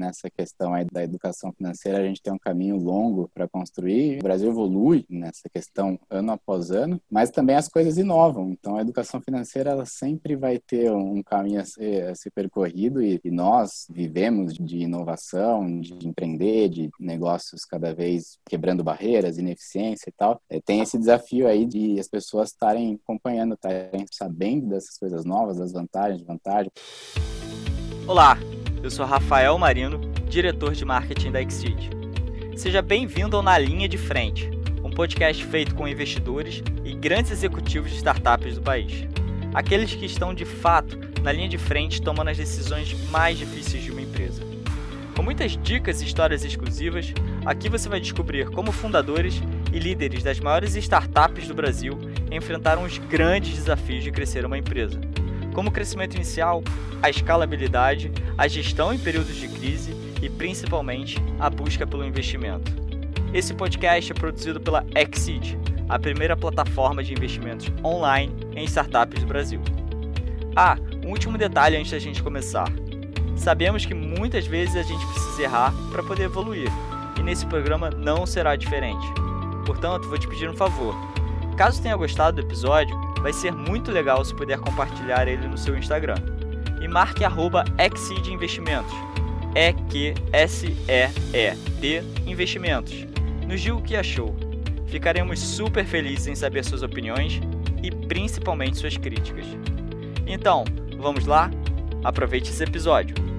nessa questão aí da educação financeira, a gente tem um caminho longo para construir. O Brasil evolui nessa questão ano após ano, mas também as coisas inovam. Então, a educação financeira ela sempre vai ter um caminho a ser, a ser percorrido e, e nós vivemos de inovação, de empreender, de negócios cada vez quebrando barreiras, ineficiência e tal. É, tem esse desafio aí de as pessoas estarem acompanhando, estarem sabendo dessas coisas novas, das vantagens, desvantagens. Olá, eu sou Rafael Marino, diretor de marketing da Exceed. Seja bem-vindo ao Na Linha de Frente, um podcast feito com investidores e grandes executivos de startups do país. Aqueles que estão de fato na linha de frente tomando as decisões mais difíceis de uma empresa. Com muitas dicas e histórias exclusivas, aqui você vai descobrir como fundadores e líderes das maiores startups do Brasil enfrentaram os grandes desafios de crescer uma empresa como o crescimento inicial, a escalabilidade, a gestão em períodos de crise e principalmente a busca pelo investimento. Esse podcast é produzido pela Exceed, a primeira plataforma de investimentos online em startups do Brasil. Ah, um último detalhe antes da gente começar. Sabemos que muitas vezes a gente precisa errar para poder evoluir, e nesse programa não será diferente. Portanto, vou te pedir um favor. Caso tenha gostado do episódio, vai ser muito legal se puder compartilhar ele no seu Instagram. E marque arroba Investimentos. E-Q-S-E-E-D Investimentos. Nos diga o que achou. Ficaremos super felizes em saber suas opiniões e principalmente suas críticas. Então, vamos lá? Aproveite esse episódio.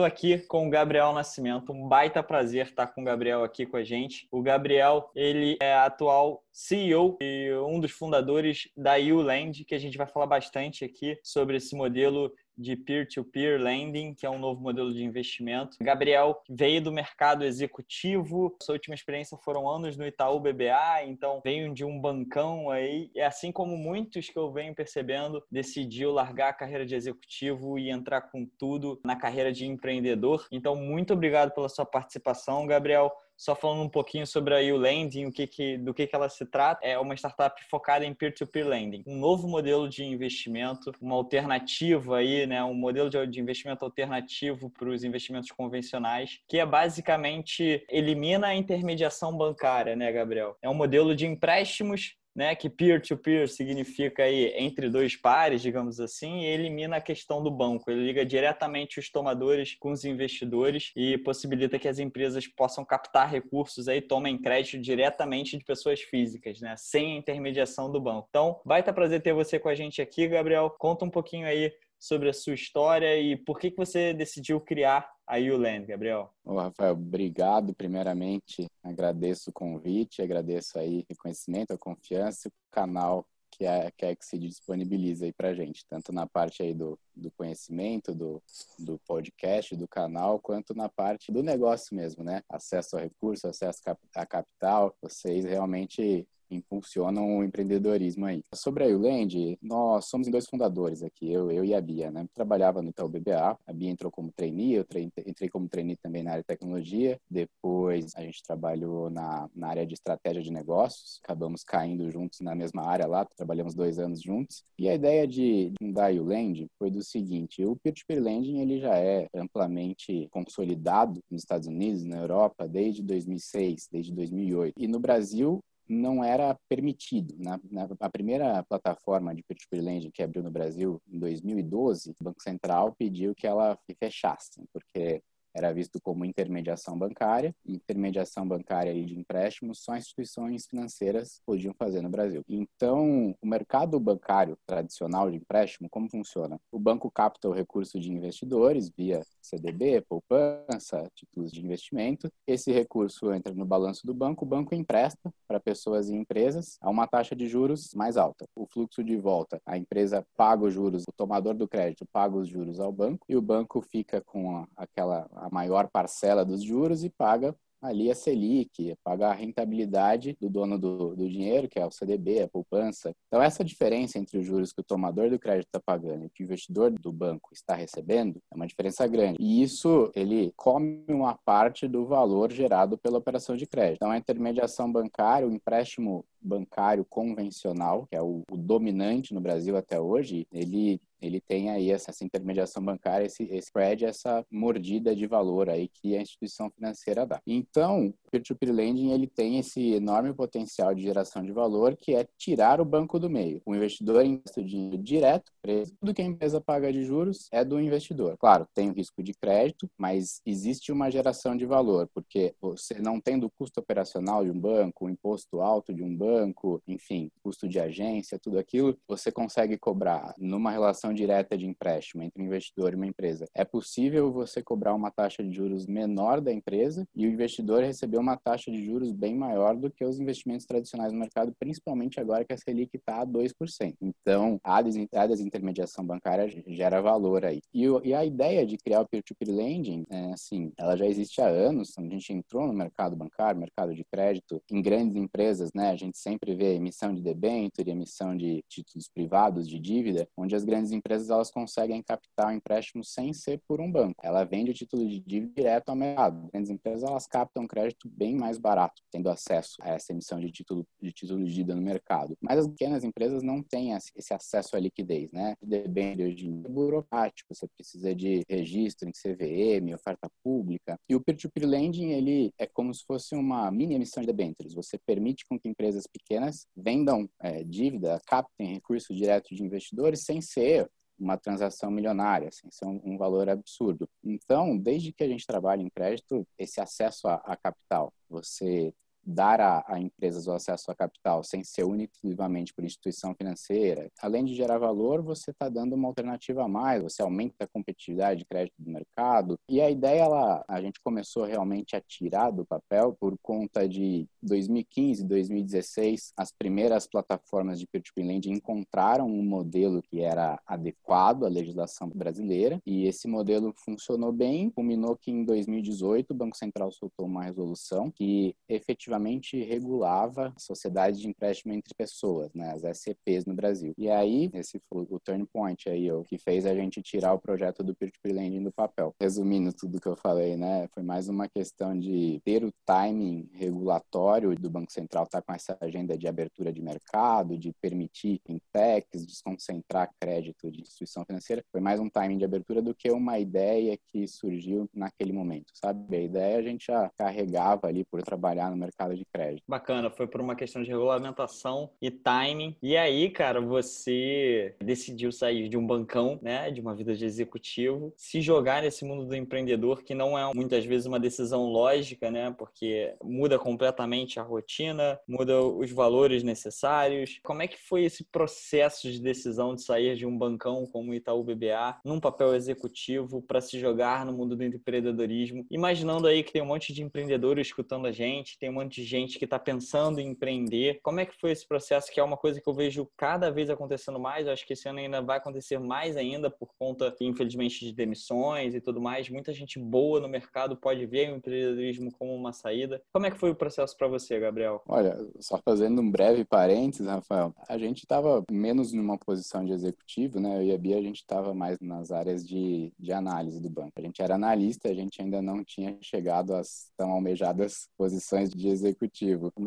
Estou aqui com o Gabriel Nascimento. Um baita prazer estar com o Gabriel aqui com a gente. O Gabriel, ele é atual CEO e um dos fundadores da ULand, que a gente vai falar bastante aqui sobre esse modelo de peer-to-peer -peer lending, que é um novo modelo de investimento. Gabriel veio do mercado executivo, sua última experiência foram anos no Itaú BBA, então veio de um bancão aí, e assim como muitos que eu venho percebendo, decidiu largar a carreira de executivo e entrar com tudo na carreira de empreendedor. Então, muito obrigado pela sua participação, Gabriel só falando um pouquinho sobre a U-Lending, o que que, do que, que ela se trata. É uma startup focada em peer-to-peer lending, um novo modelo de investimento, uma alternativa aí, né, um modelo de, de investimento alternativo para os investimentos convencionais, que é basicamente elimina a intermediação bancária, né, Gabriel? É um modelo de empréstimos né, que peer-to-peer -peer significa aí entre dois pares, digamos assim, e elimina a questão do banco. Ele liga diretamente os tomadores com os investidores e possibilita que as empresas possam captar recursos aí, tomem crédito diretamente de pessoas físicas, né, sem a intermediação do banco. Então, vai estar prazer ter você com a gente aqui, Gabriel. Conta um pouquinho aí sobre a sua história e por que, que você decidiu criar a ULand, Gabriel. Ô, Rafael, obrigado. Primeiramente, agradeço o convite, agradeço aí o reconhecimento, a confiança, o canal que a, que a disponibiliza aí para gente, tanto na parte aí do, do conhecimento, do, do podcast, do canal, quanto na parte do negócio mesmo, né? Acesso a recursos, acesso a capital. Vocês realmente impulsionam o empreendedorismo aí. Sobre a Uland, nós somos dois fundadores aqui, eu, eu e a Bia, né? Trabalhava no Itaú BBA, a Bia entrou como trainee, eu entrei como trainee também na área de tecnologia, depois a gente trabalhou na, na área de estratégia de negócios, acabamos caindo juntos na mesma área lá, trabalhamos dois anos juntos, e a ideia de fundar a Uland foi do seguinte, o peer-to-peer lending ele já é amplamente consolidado nos Estados Unidos, na Europa, desde 2006, desde 2008, e no Brasil não era permitido. Na, na a primeira plataforma de peer-to-peer lending que abriu no Brasil em 2012, o Banco Central pediu que ela fechasse, porque era visto como intermediação bancária. Intermediação bancária e de empréstimos só instituições financeiras podiam fazer no Brasil. Então, o mercado bancário tradicional de empréstimo, como funciona? O banco capta o recurso de investidores via CDB, poupança, títulos de investimento. Esse recurso entra no balanço do banco, o banco empresta para pessoas e empresas a uma taxa de juros mais alta. O fluxo de volta, a empresa paga os juros, o tomador do crédito paga os juros ao banco e o banco fica com aquela a maior parcela dos juros e paga ali a Selic, pagar a rentabilidade do dono do, do, dinheiro, que é o CDB, a poupança. Então, essa diferença entre os juros que o tomador do crédito está pagando e que o investidor do banco está recebendo é uma diferença grande. E isso, ele come uma parte do valor gerado pela operação de crédito. Então, a intermediação bancária, o empréstimo bancário convencional, que é o, o dominante no Brasil até hoje, ele ele tem aí essa, essa intermediação bancária, esse, esse spread, essa mordida de valor aí que a instituição financeira dá. Então, peer-to-peer lending ele tem esse enorme potencial de geração de valor, que é tirar o banco do meio. O investidor investe dinheiro direto, tudo que a empresa paga de juros é do investidor. Claro, tem o risco de crédito, mas existe uma geração de valor, porque você não tendo o custo operacional de um banco, o imposto alto de um banco, enfim, custo de agência, tudo aquilo, você consegue cobrar numa relação direta de empréstimo entre um investidor e uma empresa. É possível você cobrar uma taxa de juros menor da empresa e o investidor receber uma taxa de juros bem maior do que os investimentos tradicionais no mercado, principalmente agora que a Selic está a 2%. Então, a desintermediação bancária gera valor aí. E, e a ideia de criar o peer-to-peer lending, é, assim, ela já existe há anos. A gente entrou no mercado bancário, mercado de crédito, em grandes empresas, né? A gente sempre vê emissão de debênture, emissão de títulos privados de dívida, onde as grandes empresas elas conseguem captar o empréstimo sem ser por um banco. Ela vende o título de dívida direto ao mercado. As grandes empresas elas captam crédito bem mais barato, tendo acesso a essa emissão de título de título de dívida no mercado. Mas as pequenas empresas não têm esse acesso à liquidez, né? O debênture hoje burocrático, você precisa de registro em CVM, oferta pública. E o peer-to-peer lending, ele é como se fosse uma mini emissão de debêntures. Você permite com que empresas pequenas vendam é, dívida, captem recursos diretos de investidores sem ser uma transação milionária, sem ser um, um, valor absurdo. Então, desde que a gente trabalha em crédito, esse acesso a, a capital, você dar a, a, empresas o acesso a capital sem ser unicamente por instituição financeira, além de gerar valor, você está dando uma alternativa a mais, você aumenta a competitividade de crédito do mercado. E a ideia, ela, a gente começou realmente a tirar do papel por conta de 2015, 2016, as primeiras plataformas de peer-to-peer lending encontraram um modelo que era adequado à legislação brasileira e esse modelo funcionou bem, culminou que em 2018 o Banco Central soltou uma resolução que efetivamente efetivamente regulava a sociedade de empréstimo entre pessoas, né, as SCPs no Brasil. E aí, esse foi o turn point aí, o que fez a gente tirar o projeto do peer-to-peer lending do papel. Resumindo tudo que eu falei, né, foi mais uma questão de ter o timing regulatório do Banco Central estar tá com essa agenda de abertura de mercado, de permitir fintechs, desconcentrar crédito de instituição financeira. Foi mais um timing de abertura do que uma ideia que surgiu naquele momento, sabe? A ideia a gente já carregava ali por trabalhar no mercado de crédito. Bacana, foi por uma questão de regulamentação e timing. E aí, cara, você decidiu sair de um bancão, né, de uma vida de executivo, se jogar nesse mundo do empreendedor, que não é muitas vezes uma decisão lógica, né, porque muda completamente a rotina, muda os valores necessários. Como é que foi esse processo de decisão de sair de um bancão como o Itaú BBA num papel executivo para se jogar no mundo do empreendedorismo? Imaginando aí que tem um monte de empreendedores escutando a gente, tem um monte de gente que está pensando em empreender. Como é que foi esse processo? Que é uma coisa que eu vejo cada vez acontecendo mais. Eu acho que esse ano ainda vai acontecer mais ainda por conta, infelizmente, de demissões e tudo mais. Muita gente boa no mercado pode ver o empreendedorismo como uma saída. Como é que foi o processo para você, Gabriel? Olha, só fazendo um breve parênteses, Rafael, a gente estava menos numa posição de executivo, né? Eu e a Bia, a gente estava mais nas áreas de, de análise do banco. A gente era analista, a gente ainda não tinha chegado às tão almejadas posições de executivo.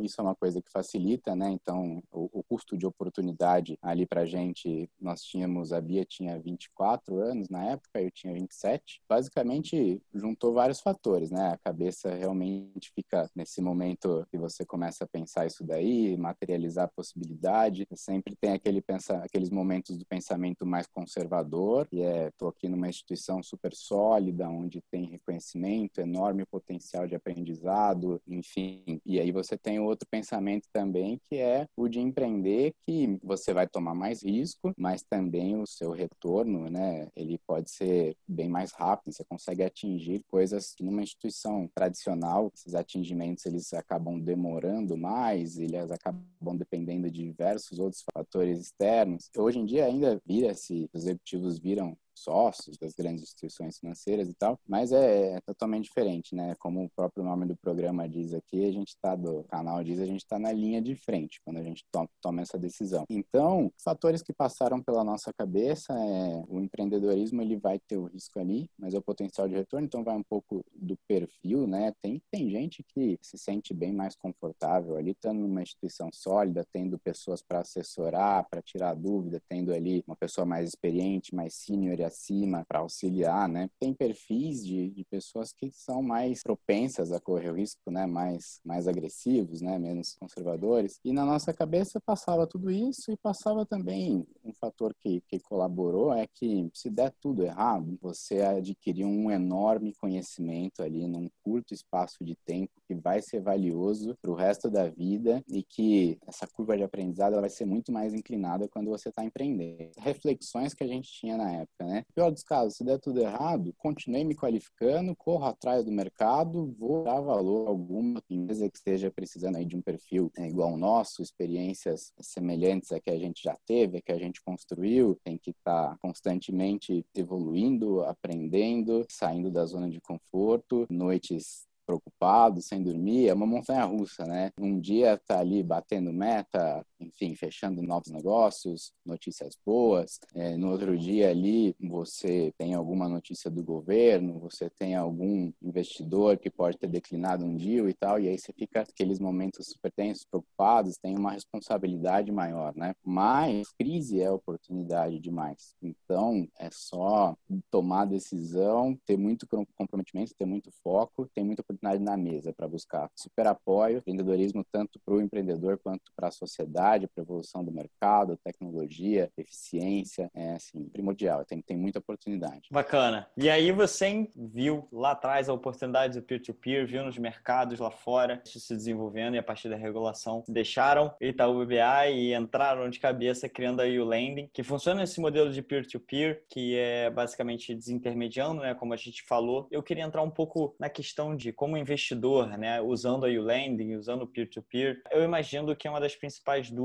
Isso é uma coisa que facilita, né? Então, o, o custo de oportunidade ali para a gente, nós tínhamos, a Bia tinha 24 anos na época, eu tinha 27. Basicamente, juntou vários fatores, né? A cabeça realmente fica nesse momento que você começa a pensar isso daí, materializar a possibilidade. Sempre tem aquele pensa, aqueles momentos do pensamento mais conservador, e é, tô aqui numa instituição super sólida, onde tem reconhecimento, enorme potencial de aprendizado, enfim, e aí você tem outro pensamento também, que é o de empreender, que você vai tomar mais risco, mas também o seu retorno, né, ele pode ser bem mais rápido, você consegue atingir coisas que numa instituição tradicional, esses atingimentos eles acabam demorando mais, eles acabam dependendo de diversos outros fatores externos. Hoje em dia ainda vira-se, os executivos viram sócios das grandes instituições financeiras e tal, mas é, é totalmente diferente, né? Como o próprio nome do programa diz aqui, a gente está do canal diz, a gente está na linha de frente quando a gente toma, toma essa decisão. Então, fatores que passaram pela nossa cabeça é o empreendedorismo ele vai ter o risco ali, mas é o potencial de retorno, então vai um pouco do perfil, né? Tem tem gente que se sente bem mais confortável ali estando numa instituição sólida, tendo pessoas para assessorar, para tirar dúvida, tendo ali uma pessoa mais experiente, mais senior acima para auxiliar, né? Tem perfis de, de pessoas que são mais propensas a correr o risco, né? Mais, mais agressivos, né? Menos conservadores. E na nossa cabeça passava tudo isso e passava também um fator que, que colaborou é que se der tudo errado, você adquirir um enorme conhecimento ali num curto espaço de tempo que vai ser valioso para o resto da vida e que essa curva de aprendizado vai ser muito mais inclinada quando você está empreendendo. Reflexões que a gente tinha na época, né? Pior dos casos, se der tudo errado, continuei me qualificando, corro atrás do mercado, vou dar valor a alguma empresa que esteja precisando aí de um perfil né, igual ao nosso, experiências semelhantes a que a gente já teve, a que a gente construiu, tem que estar tá constantemente evoluindo, aprendendo, saindo da zona de conforto, noites preocupado, sem dormir, é uma montanha russa, né? Um dia tá ali batendo meta, enfim, fechando novos negócios, notícias boas. É, no outro dia ali você tem alguma notícia do governo, você tem algum investidor que pode ter declinado um deal e tal, e aí você fica aqueles momentos super tensos, preocupados, tem uma responsabilidade maior, né? Mas crise é oportunidade demais. Então é só tomar decisão, ter muito comprometimento, ter muito foco, ter muita oportunidade na mesa para buscar super apoio, empreendedorismo tanto para o empreendedor quanto para a sociedade, para a evolução do mercado, tecnologia, eficiência, é assim, primordial, tem, tem muita oportunidade. Bacana. E aí você viu lá atrás a oportunidade do peer-to-peer, -peer, viu nos mercados lá fora, isso se desenvolvendo e a partir da regulação deixaram Itaú BBA e entraram de cabeça criando aí o Lending, que funciona nesse modelo de peer-to-peer, -peer, que é basicamente desintermediando, né, como a gente falou. Eu queria entrar um pouco na questão de como investidor, né, usando aí o lending, usando o peer-to-peer, eu imagino que uma das principais dúvidas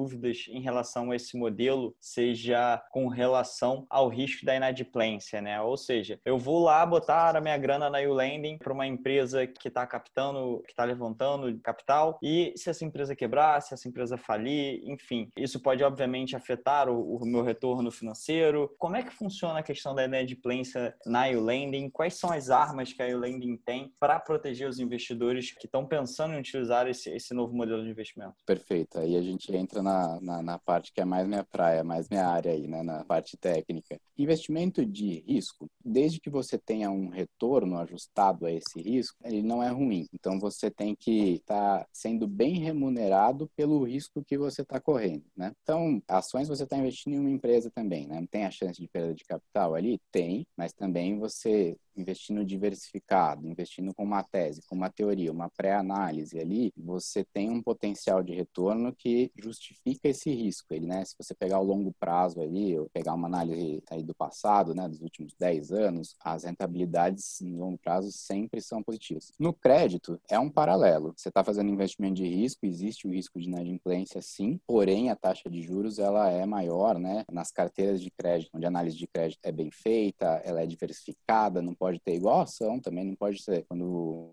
em relação a esse modelo seja com relação ao risco da inadimplência, né? Ou seja, eu vou lá botar a minha grana na lending para uma empresa que está captando, que está levantando capital e se essa empresa quebrar, se essa empresa falir, enfim, isso pode obviamente afetar o, o meu retorno financeiro. Como é que funciona a questão da inadimplência na lending? Quais são as armas que a lending tem para proteger os investidores que estão pensando em utilizar esse, esse novo modelo de investimento? Perfeito. Aí a gente entra na, na, na parte que é mais minha praia, mais minha área aí, né? na parte técnica. Investimento de risco, desde que você tenha um retorno ajustado a esse risco, ele não é ruim. Então você tem que estar tá sendo bem remunerado pelo risco que você está correndo. Né? Então, ações você está investindo em uma empresa também, né? Tem a chance de perda de capital ali? Tem, mas também você investindo diversificado, investindo com uma tese, com uma teoria, uma pré-análise ali, você tem um potencial de retorno que justifica esse risco. Ele, né, se você pegar o longo prazo ali, ou pegar uma análise aí do passado, né, dos últimos 10 anos, as rentabilidades no longo prazo sempre são positivas. No crédito, é um paralelo. Você está fazendo investimento de risco, existe o risco de inadimplência sim, porém a taxa de juros ela é maior, né, nas carteiras de crédito, onde a análise de crédito é bem feita, ela é diversificada, não pode pode ter igual ação, também não pode ser. Quando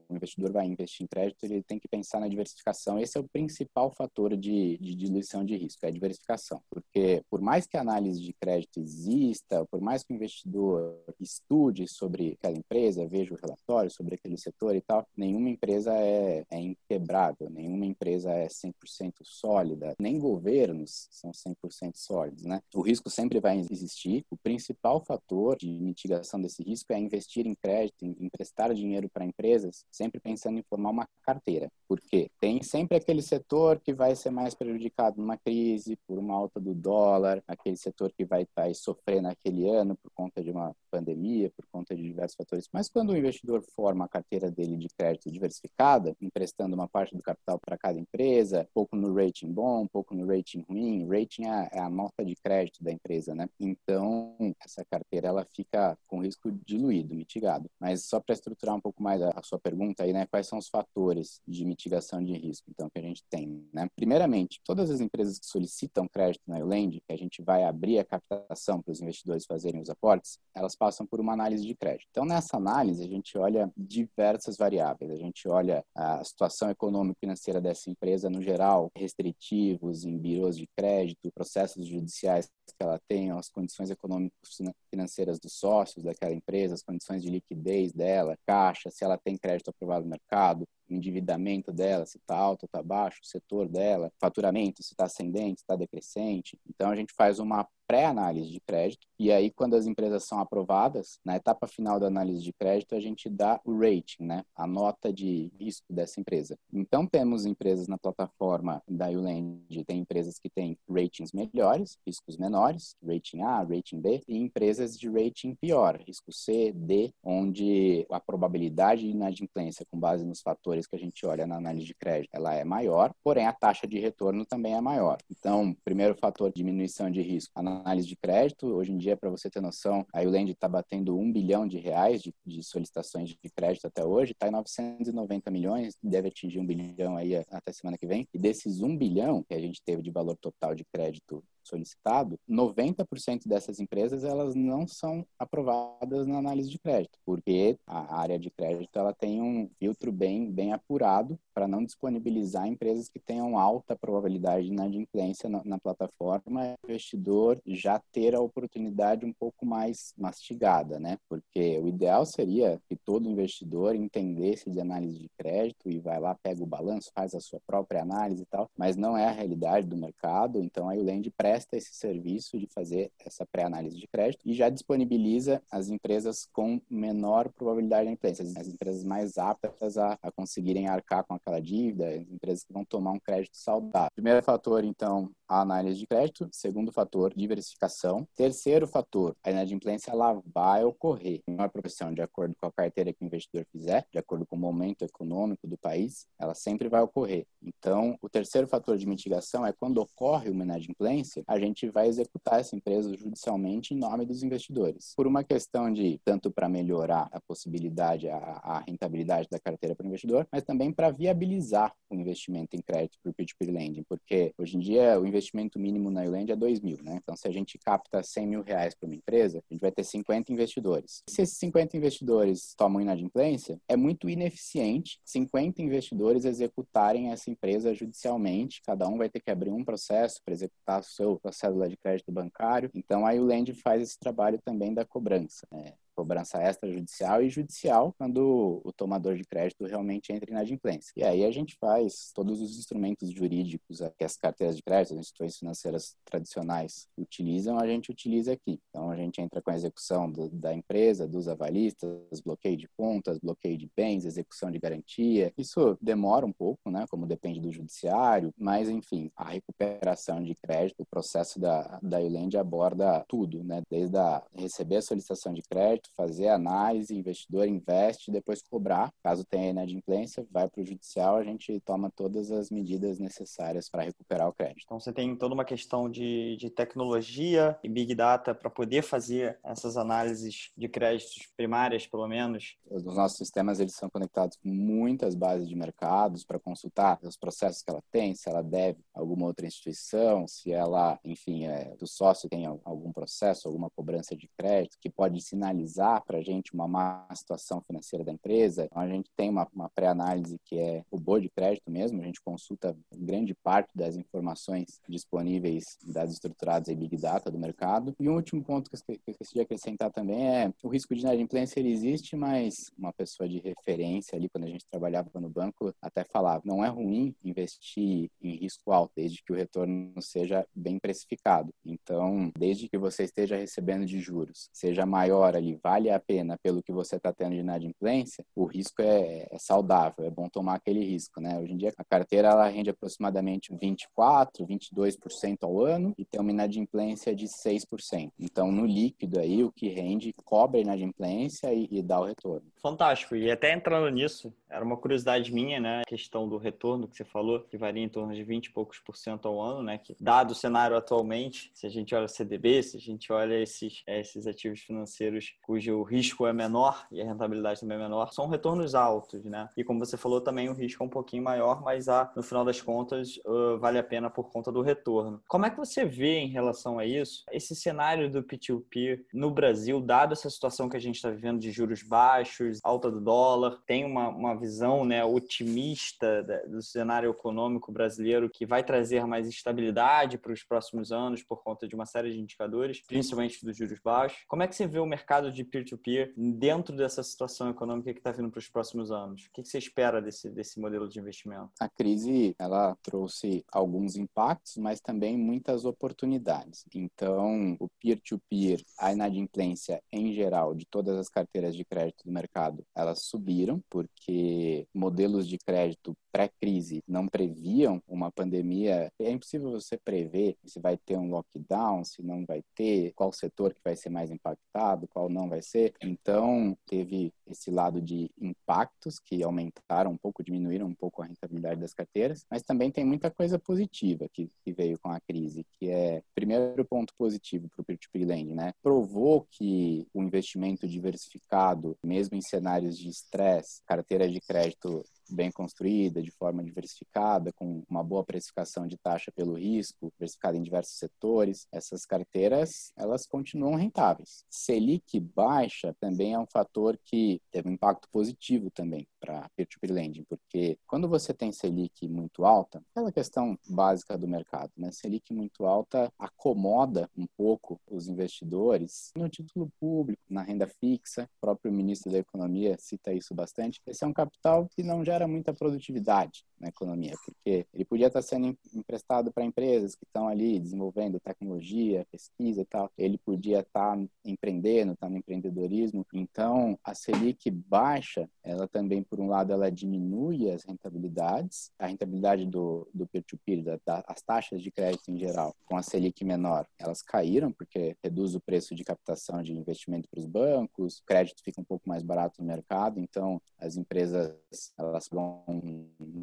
o investidor vai investir em crédito, ele tem que pensar na diversificação. Esse é o principal fator de, de diluição de risco, é a diversificação. Porque por mais que a análise de crédito exista, por mais que o investidor estude sobre aquela empresa, veja o relatório sobre aquele setor e tal, nenhuma empresa é, é inquebrável, nenhuma empresa é 100% sólida, nem governos são 100% sólidos, né? O risco sempre vai existir. O principal fator de mitigação desse risco é investir em crédito, em emprestar dinheiro para empresas, sempre pensando em formar uma carteira. Porque tem sempre aquele setor que vai ser mais prejudicado numa crise, por uma alta do dólar, aquele setor que vai estar tá sofrer naquele ano por conta de uma pandemia, por conta de diversos fatores. Mas quando o investidor forma a carteira dele de crédito diversificada, emprestando uma parte do capital para cada empresa, pouco no rating bom, pouco no rating ruim, rating é, é a nota de crédito da empresa, né? Então, essa carteira ela fica com risco diluído, mitigado. Mas só para estruturar um pouco mais a, sua pergunta aí, né, quais são os fatores de mitigação de risco, então, que a gente tem, né? Primeiramente, todas as empresas que solicitam crédito na Euland, que a gente vai abrir a captação para os investidores fazerem os aportes, elas passam por uma análise de crédito. Então, nessa análise, a gente olha diversas variáveis. A gente olha a situação econômica financeira dessa empresa no geral, restritivos em birôs de crédito, processos judiciais que ela tem, as condições econômicas financeiras dos sócios daquela empresa, as condições de liquidez dela, caixa, se ela tem crédito aprovado no mercado, endividamento dela, se está alto ou está baixo, o setor dela, faturamento, se está ascendente, se está decrescente. Então, a gente faz uma pré-análise de crédito e aí quando as empresas são aprovadas, na etapa final da análise de crédito, a gente dá o rating, né, a nota de risco dessa empresa. Então temos empresas na plataforma da Uland, tem empresas que têm ratings melhores, riscos menores, rating A, rating B, e empresas de rating pior, risco C, D, onde a probabilidade de inadimplência com base nos fatores que a gente olha na análise de crédito, ela é maior, porém a taxa de retorno também é maior. Então, primeiro fator, diminuição de risco, análise de crédito. Hoje em dia, para você ter noção, a Uland está batendo um bilhão de reais de, de solicitações de crédito até hoje, está em 990 milhões, deve atingir um bilhão aí até semana que vem. E desses um bilhão que a gente teve de valor total de crédito solicitado, 90% dessas empresas elas não são aprovadas na análise de crédito, porque a área de crédito ela tem um filtro bem, bem apurado para não disponibilizar empresas que tenham alta probabilidade de inadimplência na, na plataforma, o investidor já ter a oportunidade um pouco mais mastigada, né? Porque o ideal seria que todo investidor entendesse de análise de crédito e vai lá, pega o balanço, faz a sua própria análise e tal, mas não é a realidade do mercado, então aí o Lend presta esse serviço de fazer essa pré-análise de crédito e já disponibiliza as empresas com menor probabilidade de inadimplência, as empresas mais aptas a, a conseguirem arcar com aquela dívida, as empresas que vão tomar um crédito saudável. Primeiro fator, então, a análise de crédito. Segundo fator, diversificação. Terceiro fator, a inadimplência ela vai ocorrer. Não é profissão de acordo com a carteira que o investidor fizer, de acordo com o momento econômico do país, ela sempre vai ocorrer. Então, o terceiro fator de mitigação é quando ocorre uma inadimplência, a gente vai executar essa empresa judicialmente em nome dos investidores. Por uma questão de tanto para melhorar a possibilidade, a, a rentabilidade da carteira para o investidor, mas também para viabilizar o investimento em crédito para o peer-to-peer lending, porque hoje em dia o investimento mínimo na Euland é 2 mil, né? Então, se a gente capta 100 mil reais para uma empresa, a gente vai ter 50 investidores. Se esses 50 investidores tomam inadimplência, é muito ineficiente 50 investidores executarem essa empresa judicialmente, cada um vai ter que abrir um processo para executar o seu cédula de crédito bancário. Então, a Euland faz esse trabalho também da cobrança. Né? Cobrança extrajudicial e judicial quando o tomador de crédito realmente entra em inadimplência. E aí a gente faz todos os instrumentos jurídicos que as carteiras de crédito, as instituições financeiras tradicionais utilizam, a gente utiliza aqui. Então a gente entra com a execução do, da empresa, dos avalistas, bloqueio de contas, bloqueio de bens, execução de garantia. Isso demora um pouco, né, como depende do judiciário, mas enfim, a recuperação de crédito, o processo da da Iland aborda tudo, né, desde a receber a solicitação de crédito fazer análise, investidor investe, depois cobrar. Caso tenha inadimplência, vai para o judicial, a gente toma todas as medidas necessárias para recuperar o crédito. Então você tem toda uma questão de, de tecnologia e big data para poder fazer essas análises de créditos primárias, pelo menos. Os nossos sistemas eles são conectados com muitas bases de mercados para consultar os processos que ela tem, se ela deve a alguma outra instituição, se ela, enfim, é, do sócio tem algum processo, alguma cobrança de crédito que pode sinalizar sinalizar para a gente uma má situação financeira da empresa. Então, a gente tem uma, uma pré-análise que é o boa de crédito mesmo, a gente consulta grande parte das informações disponíveis, dados estruturados em Big Data do mercado. E um último ponto que eu esqueci de acrescentar também é o risco de inadimplência ele existe, mas uma pessoa de referência ali, quando a gente trabalhava no banco, até falava, não é ruim investir em risco alto, desde que o retorno seja bem precificado. Então, desde que você esteja recebendo de juros, seja maior ali, vale a pena pelo que você está tendo de inadimplência, o risco é, é, saudável, é bom tomar aquele risco, né? Hoje em dia a carteira ela rende aproximadamente 24, 22% ao ano e tem uma inadimplência de 6%. Então, no líquido aí, o que rende cobre a inadimplência e, e dá o retorno. Fantástico. E até entrando nisso, era uma curiosidade minha, né? A questão do retorno que você falou, que varia em torno de 20 e poucos por cento ao ano, né? Que, dado o cenário atualmente, se a gente olha CDB, se a gente olha esses, esses ativos financeiros cujo risco é menor e a rentabilidade também é menor, são retornos altos, né? E como você falou, também o risco é um pouquinho maior, mas há, no final das contas, uh, vale a pena por conta do retorno. Como é que você vê em relação a isso, esse cenário do P2P no Brasil, dado essa situação que a gente está vivendo de juros baixos, alta do dólar, tem uma, uma visão né, otimista do cenário econômico brasileiro que vai trazer mais estabilidade para os próximos anos por conta de uma série de indicadores, principalmente dos juros baixos. Como é que você vê o mercado de peer-to-peer -peer dentro dessa situação econômica que está vindo para os próximos anos? O que você espera desse, desse modelo de investimento? A crise ela trouxe alguns impactos, mas também muitas oportunidades. Então, o peer-to-peer, -peer, a inadimplência em geral de todas as carteiras de crédito do mercado, elas subiram porque modelos de crédito pré-crise não previam uma pandemia. É impossível você prever se vai ter um lockdown, se não vai ter, qual setor que vai ser mais impactado, qual não vai ser. Então, teve esse lado de impactos que aumentaram um pouco, diminuíram um pouco a rentabilidade das carteiras, mas também tem muita coisa positiva que, que veio com a crise, que é, primeiro ponto positivo para o peer-to-peer lending, né? Provou que o investimento diversificado, mesmo em cenários de estresse, carteira de crédito bem construída, de forma diversificada, com uma boa precificação de taxa pelo risco, diversificada em diversos setores, essas carteiras, elas continuam rentáveis. Selic baixa também é um fator que teve um impacto positivo também para peer-to-peer lending, porque quando você tem Selic muito alta, aquela questão básica do mercado, né? Selic muito alta acomoda um pouco os investidores no título público, na renda fixa, o próprio ministro da Economia cita isso bastante. Esse é um capital que não gera muita produtividade na economia, porque ele podia estar sendo emprestado para empresas que estão ali desenvolvendo tecnologia, pesquisa e tal. Ele podia estar empreendendo, estar no empreendedorismo. Então, a Selic baixa, ela também, por um lado, ela diminui as rentabilidades, a rentabilidade do, peer-to-peer, -peer, as taxas de crédito em geral, com a Selic menor, elas caíram, porque reduz o preço de captação de investimento para os bancos, o crédito fica um pouco mais barato no mercado, então as empresas, elas vão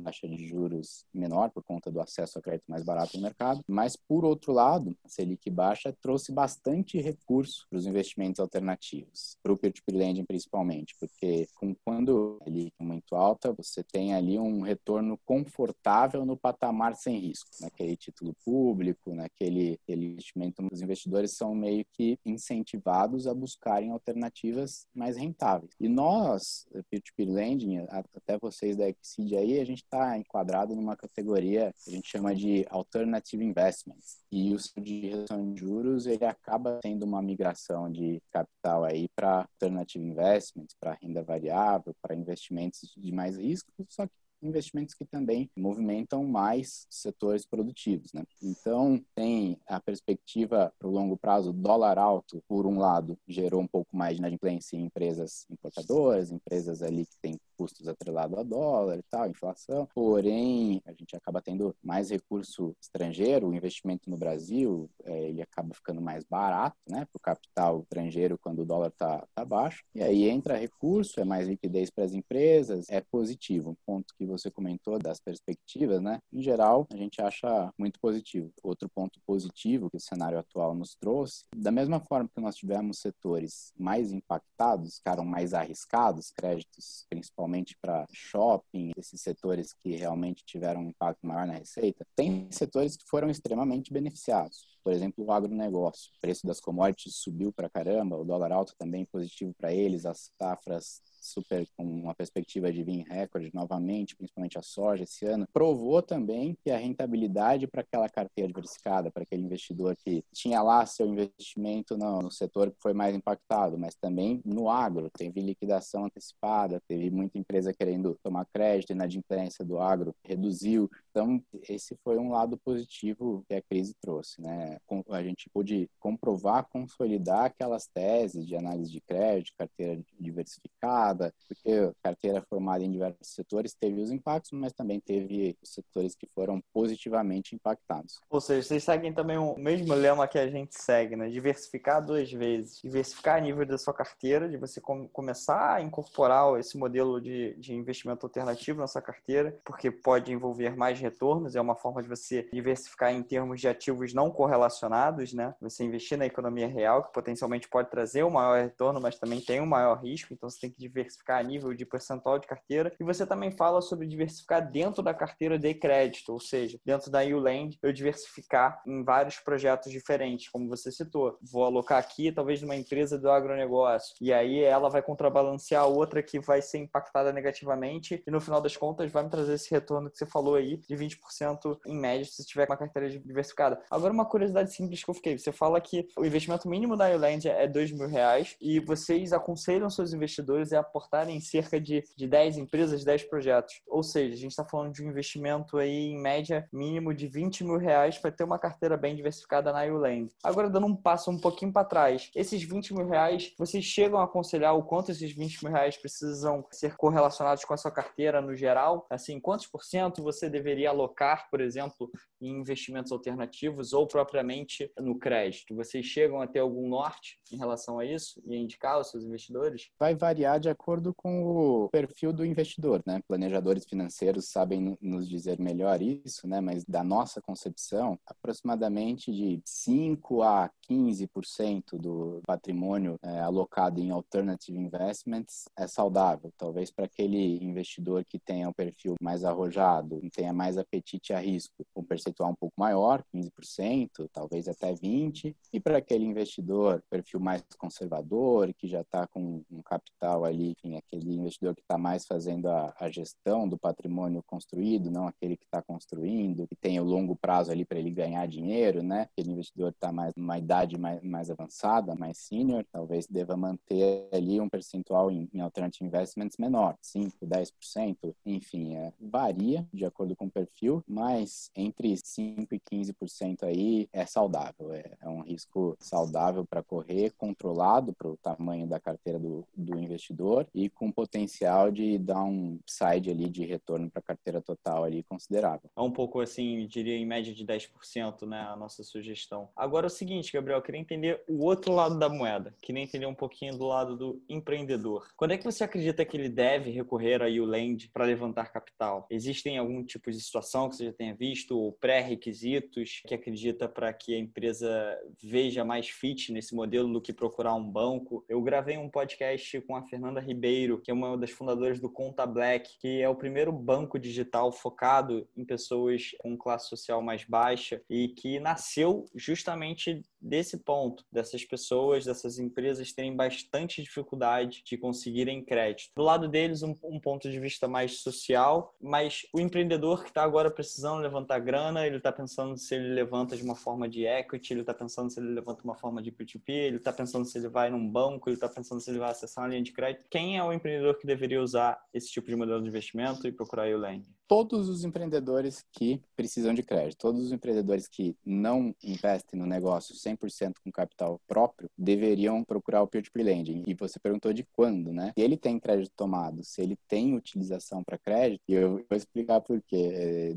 taxa de juros menor por conta do acesso a crédito mais barato no mercado, mas por outro lado, a Selic baixa trouxe bastante recurso para os investimentos alternativos, para o peer-to-peer lending principalmente, porque quando a Selic é muito alta, você tem ali um retorno confortável no patamar sem risco, naquele título público, naquele investimento, os investidores são meio que incentivados a buscarem alternativas mais rentáveis. E nós, peer-to-peer lending, até vocês da Exceed aí, a gente está enquadrado numa categoria que a gente chama de Alternative Investments. E o de redução de juros, ele acaba tendo uma migração de capital aí para Alternative Investments, para renda variável, para investimentos de mais risco, só que investimentos que também movimentam mais setores produtivos. Né? Então, tem a perspectiva para o longo prazo, dólar alto, por um lado, gerou um pouco mais de inadimplência em empresas importadoras, empresas ali que têm custos atrelados a dólar e tal, inflação. Porém, a gente acaba tendo mais recurso estrangeiro, o investimento no Brasil, é, ele acaba ficando mais barato, né, para o capital estrangeiro quando o dólar está tá baixo. E aí entra recurso, é mais liquidez para as empresas, é positivo. Um ponto que você comentou das perspectivas, né, em geral, a gente acha muito positivo. Outro ponto positivo que o cenário atual nos trouxe, da mesma forma que nós tivemos setores mais impactados, ficaram mais arriscados, créditos principalmente principalmente para shopping, esses setores que realmente tiveram um impacto maior na receita, tem setores que foram extremamente beneficiados. Por exemplo, o agronegócio. O preço das commodities subiu para caramba, o dólar alto também positivo para eles, as safras super com uma perspectiva de vir recorde novamente, principalmente a soja esse ano, provou também que a rentabilidade para aquela carteira diversificada, para aquele investidor que tinha lá seu investimento no, no, setor que foi mais impactado, mas também no agro, teve liquidação antecipada, teve muita empresa querendo tomar crédito, e inadimplência do agro reduziu. Então, esse foi um lado positivo que a crise trouxe, né? A gente pôde comprovar, consolidar aquelas teses de análise de crédito, carteira diversificada, impactada, porque carteira formada em diversos setores teve os impactos, mas também teve os setores que foram positivamente impactados. Ou seja, vocês seguem também o mesmo lema que a gente segue, né? Diversificar duas vezes. Diversificar a nível da sua carteira, de você com começar a incorporar esse modelo de, de investimento alternativo na sua carteira, porque pode envolver mais retornos, é uma forma de você diversificar em termos de ativos não correlacionados, né? Você investir na economia real, que potencialmente pode trazer um maior retorno, mas também tem um maior risco, então você tem que diversificar a nível de percentual de carteira. E você também fala sobre diversificar dentro da carteira de crédito, ou seja, dentro da ULand, eu diversificar em vários projetos diferentes, como você citou. Vou alocar aqui, talvez, numa empresa do agronegócio, e aí ela vai contrabalancear a outra que vai ser impactada negativamente, e no final das contas vai me trazer esse retorno que você falou aí, de 20% em média, se tiver uma carteira diversificada. Agora, uma curiosidade simples que eu fiquei: você fala que o investimento mínimo da ULand é 2 mil reais, e vocês aconselham seus investidores a aportarem em cerca de, de 10 empresas, 10 projetos. Ou seja, a gente está falando de um investimento aí, em média, mínimo de 20 mil reais para ter uma carteira bem diversificada na Uland. Agora, dando um passo um pouquinho para trás, esses 20 mil reais, vocês chegam a aconselhar o quanto esses 20 mil reais precisam ser correlacionados com a sua carteira no geral? Assim, quantos por cento você deveria alocar, por exemplo, em investimentos alternativos ou propriamente no crédito? Vocês chegam a ter algum norte em relação a isso e a indicar aos seus investidores? Vai variar de acordo com o perfil do investidor, né? Planejadores financeiros sabem nos dizer melhor isso, né? Mas da nossa concepção, aproximadamente de 5 a 15% do patrimônio é, alocado em alternative investments é saudável. Talvez para aquele investidor que tenha um perfil mais arrojado, tenha mais apetite a risco, um percentual um pouco maior, 15%, talvez até 20%, e para aquele investidor perfil mais conservador, que já está com um capital ali, enfim, aquele investidor que está mais fazendo a, a gestão do patrimônio construído, não aquele que está construindo, que tem o longo prazo ali para ele ganhar dinheiro, né? Aquele investidor está mais numa idade mais, mais avançada, mais senior, talvez deva manter ali um percentual em, em alternative investments menor, 5, 10%, enfim, é, varia de acordo com o perfil, mas entre 5 e 15% aí é saudável, é, é um risco saudável para correr, controlado para o tamanho da carteira do, do investidor e com potencial de dar um side ali de retorno para a carteira total ali considerável. É um pouco assim, diria em média de 10%, né, a nossa sugestão. Agora é o seguinte, Gabriel, eu queria entender o outro lado da moeda, queria entender um pouquinho do lado do empreendedor. Quando é que você acredita que ele deve recorrer a U-Land para levantar capital? Existem algum tipo de situação que você já tenha visto, ou pré-requisitos que acredita para que a empresa veja mais fit nesse modelo do que procurar um banco? Eu gravei um podcast com a Fernanda Ribeiro, que é uma das fundadoras do Conta Black, que é o primeiro banco digital focado em pessoas com classe social mais baixa e que nasceu justamente desse ponto, dessas pessoas, dessas empresas terem bastante dificuldade de conseguirem crédito. Do lado deles, um, um ponto de vista mais social, mas o empreendedor que está agora precisando levantar grana, ele está pensando se ele levanta de uma forma de equity, ele está pensando se ele levanta uma forma de P2P, ele está pensando se ele vai num banco, ele está pensando se ele vai acessar uma linha de crédito. Quem é o empreendedor que deveria usar esse tipo de modelo de investimento e procurar o lending? Todos os empreendedores que precisam de crédito, todos os empreendedores que não investem no negócio 100% com capital próprio, deveriam procurar o peer-to-peer lending. E você perguntou de quando, né? Se ele tem crédito tomado, se ele tem utilização para crédito, eu vou explicar por quê,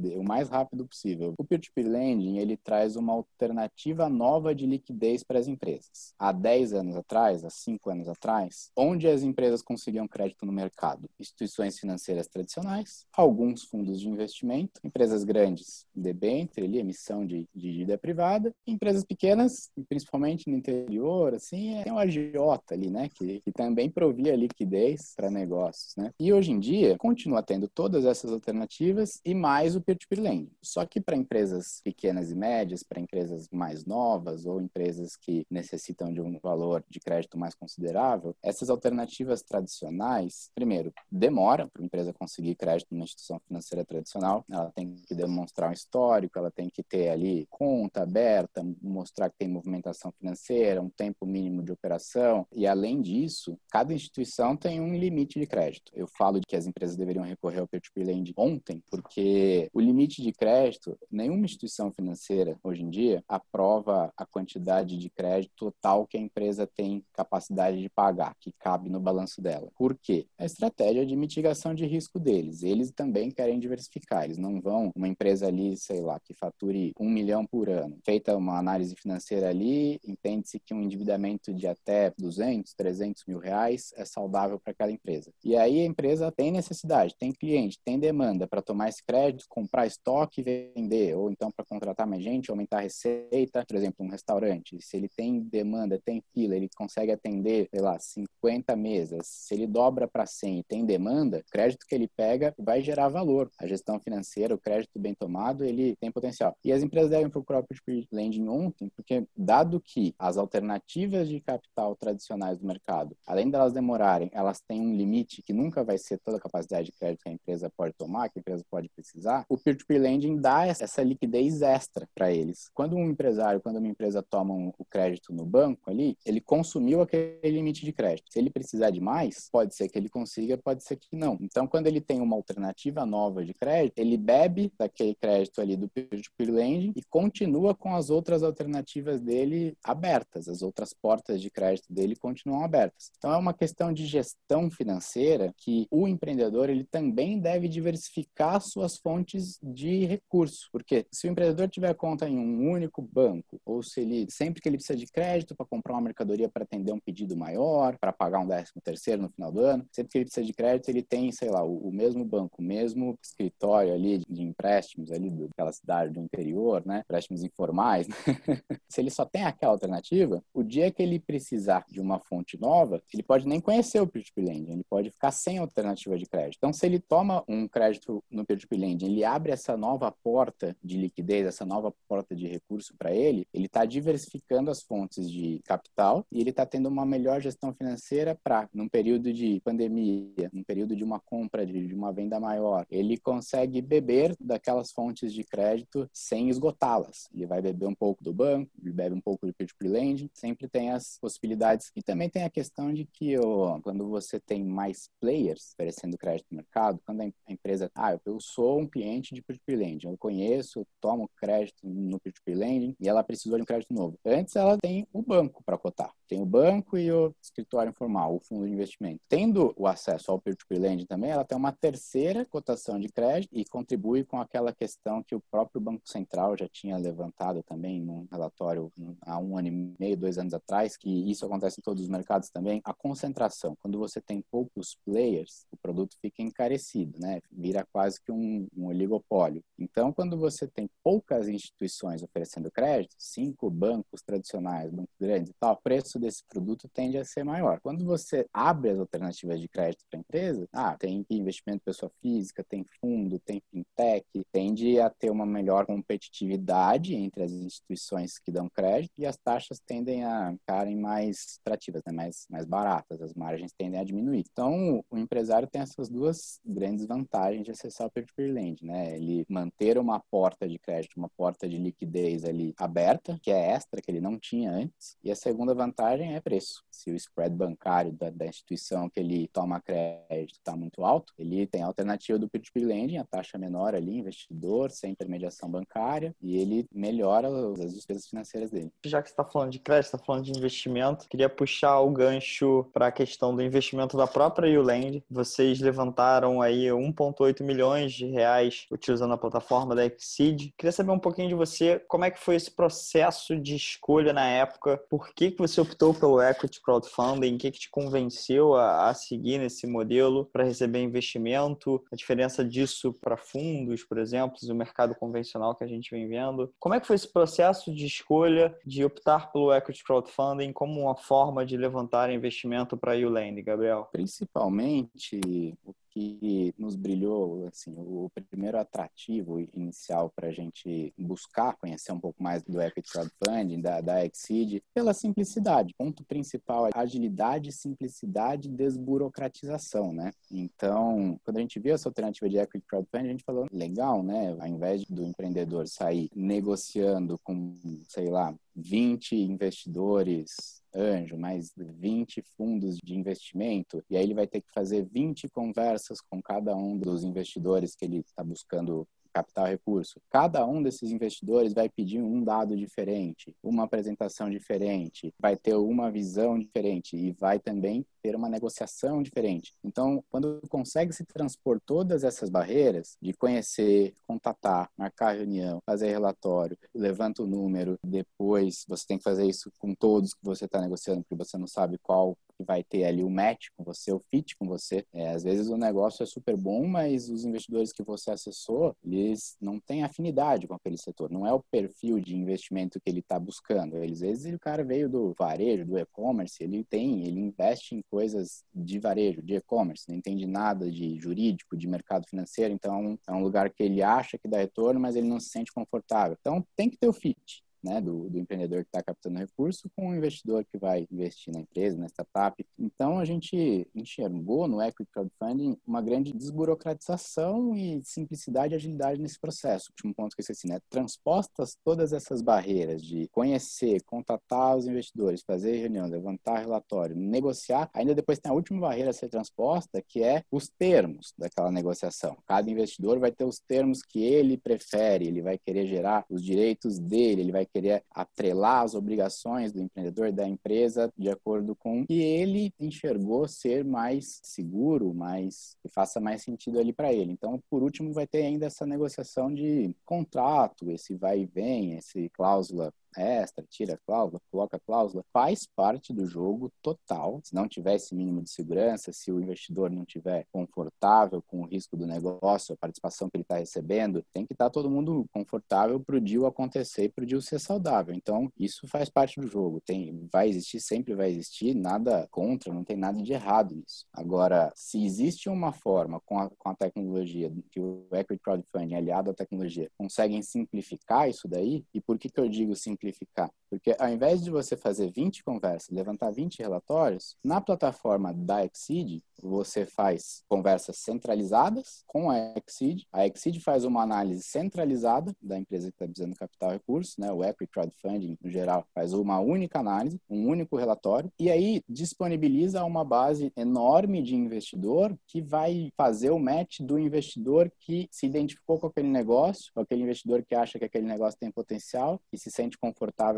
é, o mais rápido possível. O peer-to-peer lending, ele traz uma alternativa nova de liquidez para as empresas. Há 10 anos atrás, há 5 anos atrás, onde as empresas conseguiam crédito no mercado? Instituições financeiras tradicionais, alguns fundos fundos de investimento, empresas grandes, debênture, ali, emissão de, de dívida privada, empresas pequenas, principalmente no interior, assim, é, tem um agiota ali, né, que, que também provia liquidez para negócios, né. E hoje em dia, continua tendo todas essas alternativas e mais o peer-to-peer lending. Só que para empresas pequenas e médias, para empresas mais novas ou empresas que necessitam de um valor de crédito mais considerável, essas alternativas tradicionais, primeiro, demora para a empresa conseguir crédito numa instituição financeira financeira tradicional, ela tem que demonstrar um histórico, ela tem que ter ali conta aberta, mostrar que tem movimentação financeira, um tempo mínimo de operação. E além disso, cada instituição tem um limite de crédito. Eu falo de que as empresas deveriam recorrer ao peer-to-peer lending ontem, porque o limite de crédito, nenhuma instituição financeira hoje em dia aprova a quantidade de crédito total que a empresa tem capacidade de pagar, que cabe no balanço dela. Por quê? A estratégia de mitigação de risco deles. Eles também querem diversificar. Eles não vão, uma empresa ali, sei lá, que fature um milhão por ano. Feita uma análise financeira ali, entende-se que um endividamento de até 200, 300 mil reais é saudável para aquela empresa. E aí a empresa tem necessidade, tem cliente, tem demanda para tomar esse crédito, comprar estoque e vender, ou então para contratar mais gente, aumentar a receita, por exemplo, um restaurante. Se ele tem demanda, tem fila, ele consegue atender, sei lá, 50 mesas. Se ele dobra para 100 e tem demanda, o crédito que ele pega vai gerar valor. A gestão financeira, o crédito bem tomado, ele tem potencial. E as empresas devem procurar o peer-to-peer lending ontem, porque dado que as alternativas de capital tradicionais do mercado, além delas demorarem, elas têm um limite que nunca vai ser toda a capacidade de crédito que a empresa pode tomar, que a empresa pode precisar, o peer-to-peer lending dá essa liquidez extra para eles. Quando um empresário, quando uma empresa toma um, o crédito no banco ali, ele consumiu aquele limite de crédito. Se ele precisar de mais, pode ser que ele consiga, pode ser que não. Então, quando ele tem uma alternativa nova de crédito, ele bebe daquele crédito ali do peer-to-peer lending e continua com as outras alternativas dele abertas, as outras portas de crédito dele continuam abertas. Então, é uma questão de gestão financeira que o empreendedor ele também deve diversificar suas fontes de recurso, porque se o empreendedor tiver conta em um único banco, ou se ele sempre que ele precisa de crédito para comprar uma mercadoria para atender um pedido maior, para pagar um décimo terceiro no final do ano, sempre que ele precisa de crédito, ele tem, sei lá, o, o mesmo banco, o mesmo escritório ali de, empréstimos ali daquela cidade do interior, né? Empréstimos informais. Né? se ele só tem aquela alternativa, o dia que ele precisar de uma fonte nova, ele pode nem conhecer o peer-to-peer lending, ele pode ficar sem alternativa de crédito. Então, se ele toma um crédito no peer-to-peer lending, ele abre essa nova porta de liquidez, essa nova porta de recurso para ele, ele está diversificando as fontes de capital e ele está tendo uma melhor gestão financeira para, num período de pandemia, num período de uma compra, de, de uma venda maior, ele consegue beber daquelas fontes de crédito sem esgotá-las. Ele vai beber um pouco do banco, ele bebe um pouco de peer-to-peer lending, sempre tem as possibilidades. E também tem a questão de que oh, quando você tem mais players oferecendo crédito no mercado, quando a empresa, ah, eu sou um cliente de peer-to-peer lending, eu conheço, tomo crédito no peer-to-peer lending e ela precisou de um crédito novo. Antes ela tem o banco para cotar. Tem o banco e o escritório informal, o fundo de investimento. Tendo o acesso ao peer-to-peer lending também, ela tem uma terceira cotação de crédito e contribui com aquela questão que o próprio Banco Central já tinha levantado também num relatório há um ano e meio, dois anos atrás, que isso acontece em todos os mercados também. A concentração. Quando você tem poucos players, o produto fica encarecido, né? Vira quase que um, um oligopólio. Então, quando você tem poucas instituições oferecendo crédito, cinco bancos tradicionais, bancos grandes e tal, o preço desse produto tende a ser maior. Quando você abre as alternativas de crédito para a empresa, ah, tem investimento pessoa física, tem fundo, tem fintech, tende a ter uma melhor competitividade entre as instituições que dão crédito e as taxas tendem a ficarem mais atrativas, né? mais, mais baratas, as margens tendem a diminuir. Então, o empresário tem essas duas grandes vantagens de acessar o peer-to-peer lending, né? Ele manter uma porta de crédito, uma porta de liquidez ali aberta, que é extra, que ele não tinha antes, e a segunda vantagem é preço. Se o spread bancário da, da instituição que ele toma crédito está muito alto, ele tem a alternativa do peer-to-peer lending, a taxa menor ali, investidor, sem intermediação bancária, e ele melhora as despesas financeiras dele. Já que você está falando de crédito, está falando de investimento, queria puxar o gancho para a questão do investimento da própria Uland. Vocês levantaram aí 1,8 milhões de reais utilizando a plataforma da Exceed. Queria saber um pouquinho de você, como é que foi esse processo de escolha na época, por que, que você optou pelo Equity Crowdfunding, o que, que te convenceu a, a seguir nesse modelo para receber investimento, a diferença disso para fundos, por exemplo, o mercado convencional que a gente vem vendo. Como é que foi esse processo de escolha de optar pelo Equity Crowdfunding como uma forma de levantar investimento para a Uland, Gabriel? Principalmente, o que nos brilhou, assim, o primeiro atrativo inicial para a gente buscar conhecer um pouco mais do Equity Crowdfunding, da, da Exceed, pela simplicidade. Ponto principal é agilidade, simplicidade e desburocratização, né? Então, quando a gente viu essa alternativa de Equity Crowdfunding, a gente falou, legal, né? Ao invés do empreendedor sair negociando com, sei lá, 20 investidores anjo, mais 20 fundos de investimento, e aí ele vai ter que fazer 20 conversas com cada um dos investidores que ele está buscando capital recurso. Cada um desses investidores vai pedir um dado diferente, uma apresentação diferente, vai ter uma visão diferente e vai também ter uma negociação diferente. Então, quando consegue se transpor todas essas barreiras de conhecer, contatar, marcar reunião, fazer relatório, levanta o número, depois você tem que fazer isso com todos que você está negociando, porque você não sabe qual que vai ter ali o match com você, o fit com você. É, às vezes o negócio é super bom, mas os investidores que você acessou, eles não têm afinidade com aquele setor. Não é o perfil de investimento que ele está buscando. Às vezes o cara veio do varejo, do e-commerce, ele tem, ele investe em coisas de varejo, de e-commerce, não entende nada de jurídico, de mercado financeiro, então é um lugar que ele acha que dá retorno, mas ele não se sente confortável. Então tem que ter o fit né, do, do empreendedor que está captando recurso com o investidor que vai investir na empresa, na startup. Então, a gente enxergou no Equity Crowdfunding uma grande desburocratização e simplicidade e agilidade nesse processo. O último ponto que eu esqueci, né? Transpostas todas essas barreiras de conhecer, contatar os investidores, fazer reunião, levantar relatório, negociar, ainda depois tem a última barreira a ser transposta, que é os termos daquela negociação. Cada investidor vai ter os termos que ele prefere, ele vai querer gerar os direitos dele, ele vai querer atrelar as obrigações do empreendedor da empresa de acordo com o que ele enxergou ser mais seguro, mais que faça mais sentido ali para ele. Então, por último, vai ter ainda essa negociação de contrato, esse vai e vem, esse cláusula extra, tira cláusula, coloca cláusula, faz parte do jogo total. Se não tiver esse mínimo de segurança, se o investidor não tiver confortável com o risco do negócio, a participação que ele está recebendo, tem que estar tá todo mundo confortável para o deal acontecer e para o deal ser saudável. Então, isso faz parte do jogo. Tem, vai existir, sempre vai existir, nada contra, não tem nada de errado nisso. Agora, se existe uma forma com a, com a tecnologia, que o Equity Crowdfunding aliado à tecnologia conseguem simplificar isso daí, e por que, que eu digo simplificar? Simplificar. Porque ao invés de você fazer 20 conversas, levantar 20 relatórios, na plataforma da Exceed, você faz conversas centralizadas com a Exceed. A Exceed faz uma análise centralizada da empresa que está precisando capital recurso, né? O Equity Crowdfunding, no geral, faz uma única análise, um único relatório, e aí disponibiliza uma base enorme de investidor que vai fazer o match do investidor que se identificou com aquele negócio, com aquele investidor que acha que aquele negócio tem potencial, e se sente confortável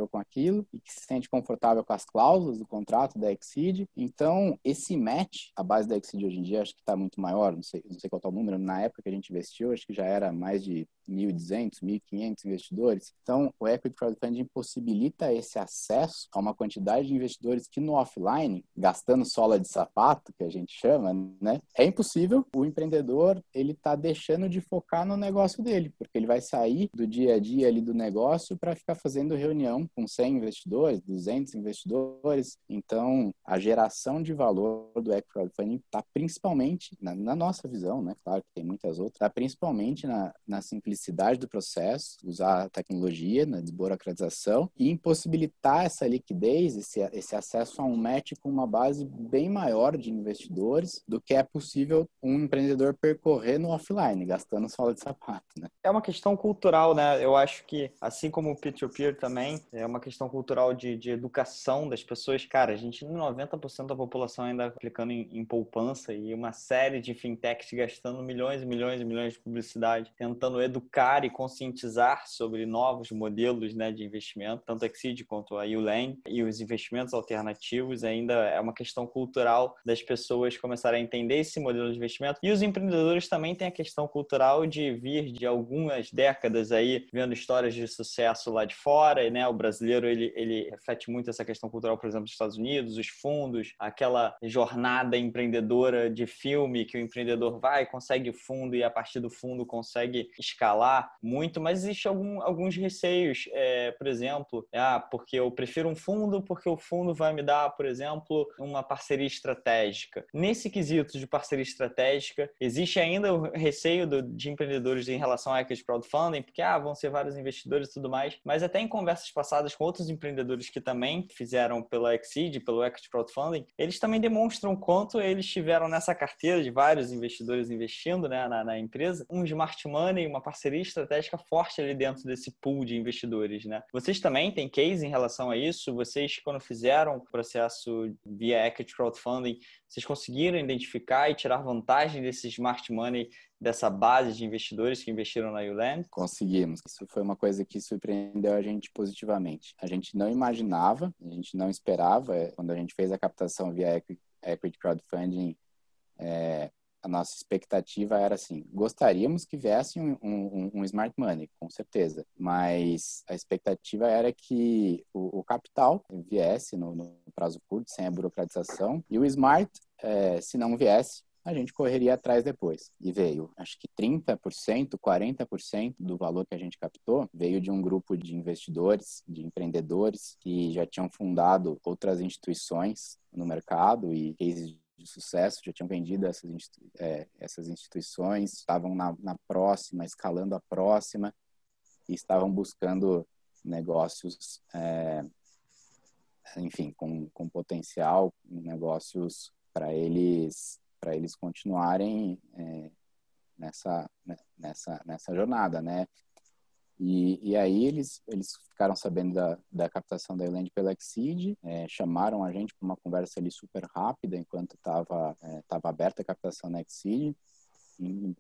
com aquilo, e que se sente confortável com as cláusulas do contrato da Exceed. Então, esse match, a base da Exceed hoje em dia, acho que está muito maior, não sei, não sei qual é o número, na época que a gente investiu, acho que já era mais de 1.200, 1.500 investidores. Então, o Equity Crowdfunding possibilita esse acesso a uma quantidade de investidores que no offline, gastando sola de sapato, que a gente chama, né, é impossível. O empreendedor, ele está deixando de focar no negócio dele, porque ele vai sair do dia a dia ali do negócio para ficar fazendo reunião com 100 investidores, 200 investidores. Então, a geração de valor do Equity Crowdfunding está principalmente, na, na, nossa visão, né, claro que tem muitas outras, está principalmente na, na simplicidade do processo, usar a tecnologia na desburocratização e impossibilitar essa liquidez, esse, esse acesso a um match com uma base bem maior de investidores do que é possível um empreendedor percorrer no offline, gastando sola de sapato. Né? É uma questão cultural, né? Eu acho que, assim como o peer-to-peer também, é uma questão cultural de, de educação das pessoas. Cara, a gente, 90% da população ainda aplicando em, em poupança e uma série de fintechs gastando milhões e milhões e milhões de publicidade, tentando educar e conscientizar sobre novos modelos né, de investimento, tanto a Exceed quanto a Ulang e os investimentos alternativos ainda é uma questão cultural das pessoas começarem a entender esse modelo de investimento. E os empreendedores também têm a questão cultural de vir de algumas décadas aí vendo histórias de sucesso lá de fora né? O brasileiro ele, ele reflete muito essa questão cultural, por exemplo, dos Estados Unidos, os fundos, aquela jornada empreendedora de filme que o empreendedor vai, consegue fundo e a partir do fundo consegue escalar muito, mas existe algum, alguns receios, é, por exemplo, ah, porque eu prefiro um fundo porque o fundo vai me dar, por exemplo, uma parceria estratégica. Nesse quesito de parceria estratégica, existe ainda o receio do, de empreendedores em relação a equity crowdfunding, porque ah, vão ser vários investidores e tudo mais, mas até em conversas passadas com outros empreendedores que também fizeram pela Exceed, pelo equity crowdfunding, eles também demonstram quanto eles tiveram nessa carteira de vários investidores investindo né, na, na empresa, um smart money, uma parceria estratégica forte ali dentro desse pool de investidores, né? Vocês também têm case em relação a isso? Vocês, quando fizeram o processo via equity crowdfunding, vocês conseguiram identificar e tirar vantagem desse smart money, dessa base de investidores que investiram na Uland? Conseguimos. Isso foi uma coisa que surpreendeu a gente positivamente. A gente não imaginava, a gente não esperava, é, quando a gente fez a captação via equity crowdfunding, é, a nossa expectativa era assim: gostaríamos que viesse um, um, um, smart money, com certeza, mas a expectativa era que o, o capital viesse no, no, prazo curto, sem a burocratização, e o smart, é, se não viesse, a gente correria atrás depois. E veio, acho que 30%, 40% do valor que a gente captou veio de um grupo de investidores, de empreendedores que já tinham fundado outras instituições no mercado e cases de sucesso, já tinham vendido essas, é, essas instituições, estavam na, na próxima, escalando a próxima e estavam buscando negócios, é, enfim, com, com potencial, negócios para eles para eles continuarem é, nessa né, nessa nessa jornada, né? E, e aí eles, eles ficaram sabendo da, da captação da Eland pela Exceed, é, chamaram a gente para uma conversa ali super rápida enquanto estava é, tava aberta a captação na Exceed,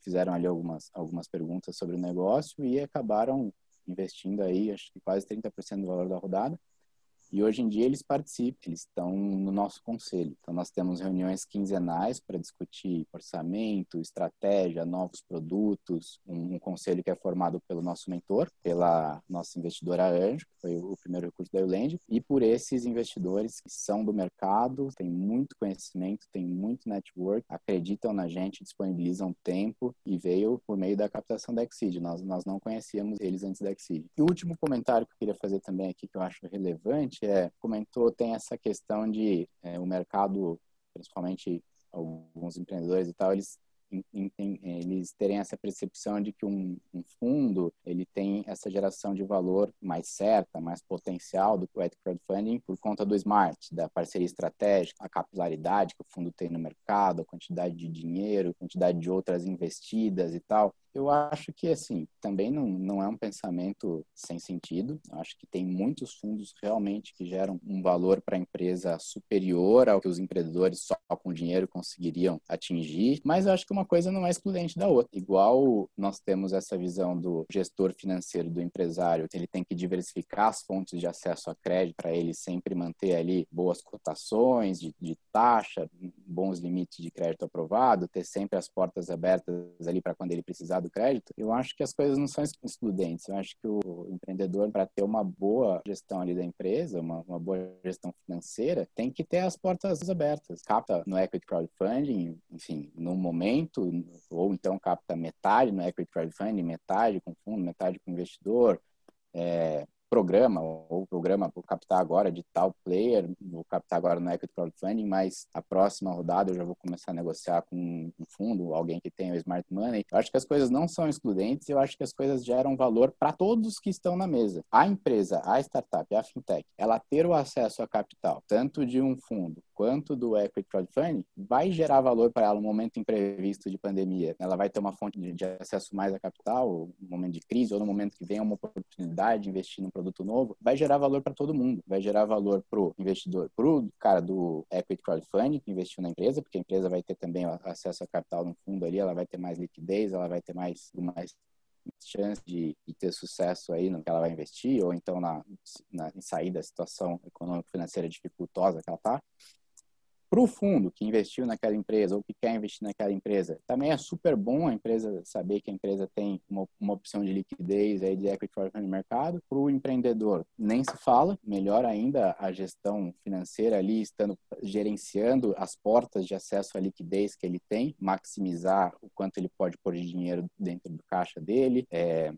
fizeram ali algumas, algumas perguntas sobre o negócio e acabaram investindo aí, acho que quase 30% do valor da rodada. E hoje em dia eles participam, eles estão no nosso conselho. Então nós temos reuniões quinzenais para discutir orçamento, estratégia, novos produtos, um, um, conselho que é formado pelo nosso mentor, pela nossa investidora Anjo, que foi o primeiro recurso da Euland, e por esses investidores que são do mercado, têm muito conhecimento, têm muito network, acreditam na gente, disponibilizam tempo e veio por meio da captação da Exceed. Nós, nós não conhecíamos eles antes da Exceed. E o último comentário que eu queria fazer também aqui, que eu acho relevante, gente é, comentou, tem essa questão de é, o mercado, principalmente alguns empreendedores e tal, eles eles terem essa percepção de que um, um, fundo ele tem essa geração de valor mais certa, mais potencial do que o crowdfunding por conta do smart, da parceria estratégica, a capilaridade que o fundo tem no mercado, a quantidade de dinheiro, a quantidade de outras investidas e tal. Eu acho que, assim, também não, não é um pensamento sem sentido. Eu acho que tem muitos fundos realmente que geram um valor para a empresa superior ao que os empreendedores só com dinheiro conseguiriam atingir. Mas eu acho que uma coisa não é excludente da outra. Igual nós temos essa visão do gestor financeiro, do empresário, ele tem que diversificar as fontes de acesso a crédito para ele sempre manter ali boas cotações de, de taxa, bons limites de crédito aprovado, ter sempre as portas abertas ali para quando ele precisar do crédito, eu acho que as coisas não são excludentes. Eu acho que o empreendedor, para ter uma boa gestão ali da empresa, uma, uma boa gestão financeira, tem que ter as portas abertas. Capta no equity crowdfunding, enfim, no momento, ou então capta metade no equity crowdfunding, metade com fundo, metade com investidor, é, programa, ou programa vou captar agora de tal player, vou captar agora no Equity Crowdfunding, mas a próxima rodada eu já vou começar a negociar com um fundo, alguém que tenha o Smart Money. Eu acho que as coisas não são excludentes, eu acho que as coisas geram valor para todos que estão na mesa. A empresa, a startup, a fintech, ela ter o acesso a capital, tanto de um fundo quanto do equity crowdfunding, vai gerar valor para ela no momento imprevisto de pandemia. Ela vai ter uma fonte de, acesso mais a capital, no momento de crise ou no momento que vem uma oportunidade de investir num produto novo, vai gerar valor para todo mundo. Vai gerar valor para o investidor, para o cara do equity crowdfunding que investiu na empresa, porque a empresa vai ter também acesso a capital no fundo ali, ela vai ter mais liquidez, ela vai ter mais, mais chance de, de, ter sucesso aí no que ela vai investir, ou então na, na, em sair da situação econômico-financeira dificultosa que ela está. Para o fundo que investiu naquela empresa ou que quer investir naquela empresa, também é super bom a empresa saber que a empresa tem uma, uma opção de liquidez aí de equity for no mercado. Para o empreendedor, nem se fala, melhor ainda a gestão financeira ali, estando gerenciando as portas de acesso à liquidez que ele tem, maximizar o quanto ele pode pôr de dinheiro dentro do caixa dele, é,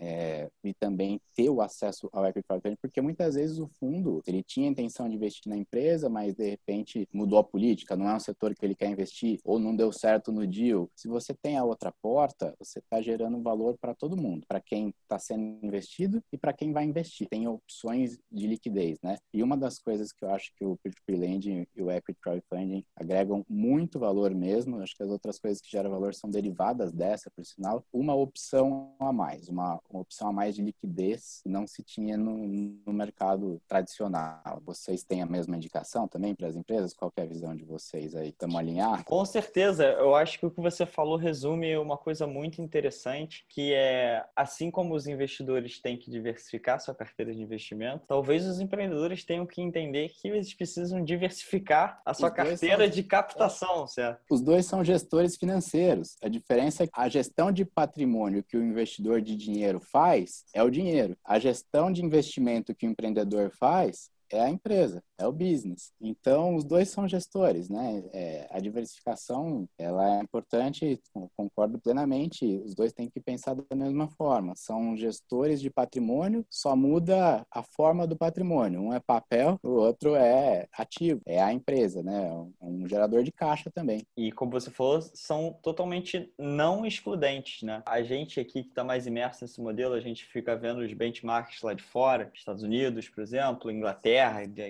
é, e também ter o acesso ao equity crowdfunding, porque muitas vezes o fundo ele tinha a intenção de investir na empresa, mas de repente mudou a política, não é um setor que ele quer investir ou não deu certo no deal. Se você tem a outra porta, você está gerando valor para todo mundo, para quem está sendo investido e para quem vai investir. Tem opções de liquidez, né? E uma das coisas que eu acho que o peer-to-peer lending e o equity crowdfunding agregam muito valor mesmo. Acho que as outras coisas que geram valor são derivadas dessa, por sinal, uma opção a mais, uma uma opção a mais de liquidez não se tinha no, no mercado tradicional. Vocês têm a mesma indicação também para as empresas? Qual é a visão de vocês aí? Estamos alinhados? Com certeza. Eu acho que o que você falou resume uma coisa muito interessante, que é assim como os investidores têm que diversificar sua carteira de investimento, talvez os empreendedores tenham que entender que eles precisam diversificar a sua carteira são... de captação, certo? Os dois são gestores financeiros. A diferença é que a gestão de patrimônio que o investidor de dinheiro dinheiro faz é o dinheiro. A gestão de investimento que o empreendedor faz é a empresa é o business. Então, os dois são gestores, né? É, a diversificação, ela é importante, concordo plenamente, os dois têm que pensar da mesma forma. São gestores de patrimônio, só muda a forma do patrimônio. Um é papel, o outro é ativo, é a empresa, né? Um gerador de caixa também. E como você falou, são totalmente não excludentes, né? A gente aqui que está mais imerso nesse modelo, a gente fica vendo os benchmarks lá de fora, Estados Unidos, por exemplo, Inglaterra,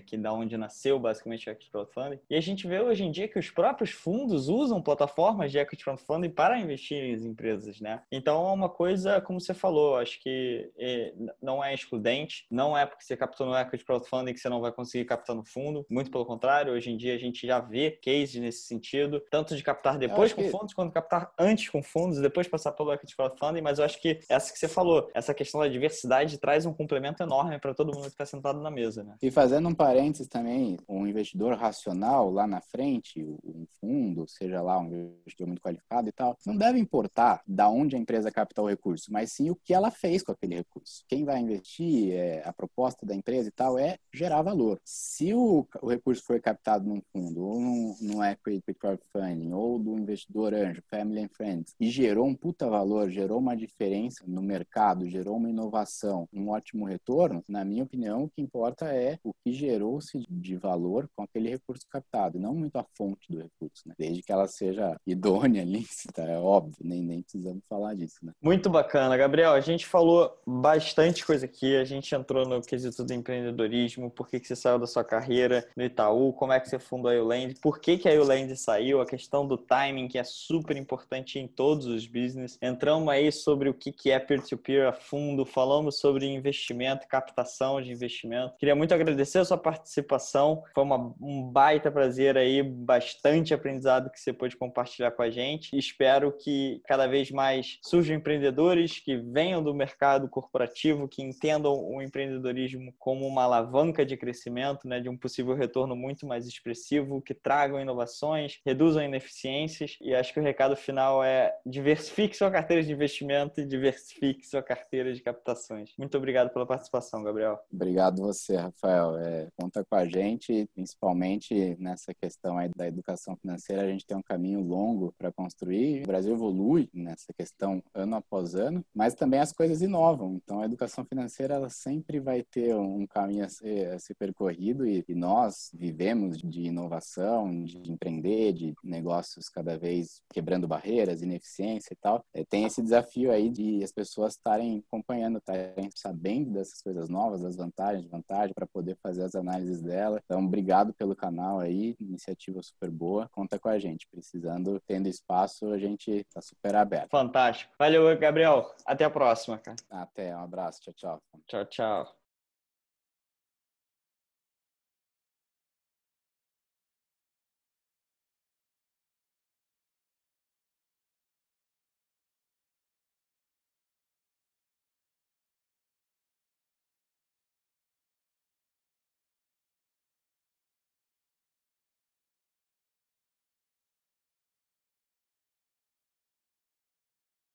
que dá onde nasceu basicamente o equity crowdfunding. E a gente vê hoje em dia que os próprios fundos usam plataformas de equity crowdfunding para investir em empresas, né? Então é uma coisa, como você falou, acho que é, não é excludente, não é porque você captou no equity crowdfunding que você não vai conseguir captar no fundo, muito pelo contrário, hoje em dia a gente já vê cases nesse sentido, tanto de captar depois com que... fundos, quanto captar antes com fundos e depois passar pelo equity crowdfunding, mas eu acho que essa que você falou, essa questão da diversidade traz um complemento enorme para todo mundo que está sentado na mesa, né? E fazendo um parênteses também, um investidor racional lá na frente, um fundo, seja lá um investidor muito qualificado e tal, não deve importar da onde a empresa captou o recurso, mas sim o que ela fez com aquele recurso. Quem vai investir, é, a proposta da empresa e tal é gerar valor. Se o, o recurso foi captado num fundo, ou num, num equity crowdfunding, ou do investidor anjo, family and friends, e gerou um puta valor, gerou uma diferença no mercado, gerou uma inovação, um ótimo retorno, na minha opinião, o que importa é o que gerou-se de valor com aquele recurso captado, não muito a fonte do recurso, né? Desde que ela seja idônea, lícita, é óbvio, nem, nem precisamos falar disso, né? Muito bacana, Gabriel. A gente falou bastante coisa aqui, a gente entrou no quesito do empreendedorismo, por que, que você saiu da sua carreira no Itaú, como é que você fundou a Uland, por que, que a Uland saiu, a questão do timing, que é super importante em todos os business. Entramos aí sobre o que, que é peer-to-peer -peer a fundo, falamos sobre investimento, captação de investimento. Queria muito agradecer a sua participação. Foi uma, um baita prazer aí, bastante aprendizado que você pôde compartilhar com a gente. Espero que cada vez mais surjam empreendedores que venham do mercado corporativo, que entendam o empreendedorismo como uma alavanca de crescimento, né, de um possível retorno muito mais expressivo, que tragam inovações, reduzam ineficiências. E acho que o recado final é diversifique sua carteira de investimento e diversifique sua carteira de captações. Muito obrigado pela participação, Gabriel. Obrigado você, Rafael. É, conta com a gente, principalmente nessa questão aí da educação financeira, a gente tem um caminho longo para construir. O Brasil evolui nessa questão ano após ano, mas também as coisas inovam. Então, a educação financeira ela sempre vai ter um caminho a ser, a ser percorrido e, e nós vivemos de inovação, de empreender, de negócios cada vez quebrando barreiras, ineficiência e tal. É, tem esse desafio aí de as pessoas estarem acompanhando, estarem sabendo dessas coisas novas, das vantagens, desvantagens, para poder fazer as análises dela. Então, obrigado pelo canal aí, iniciativa super boa. Conta com a gente. Precisando, tendo espaço, a gente está super aberto. Fantástico. Valeu, Gabriel. Até a próxima, cara. Até, um abraço. Tchau, tchau. Tchau, tchau.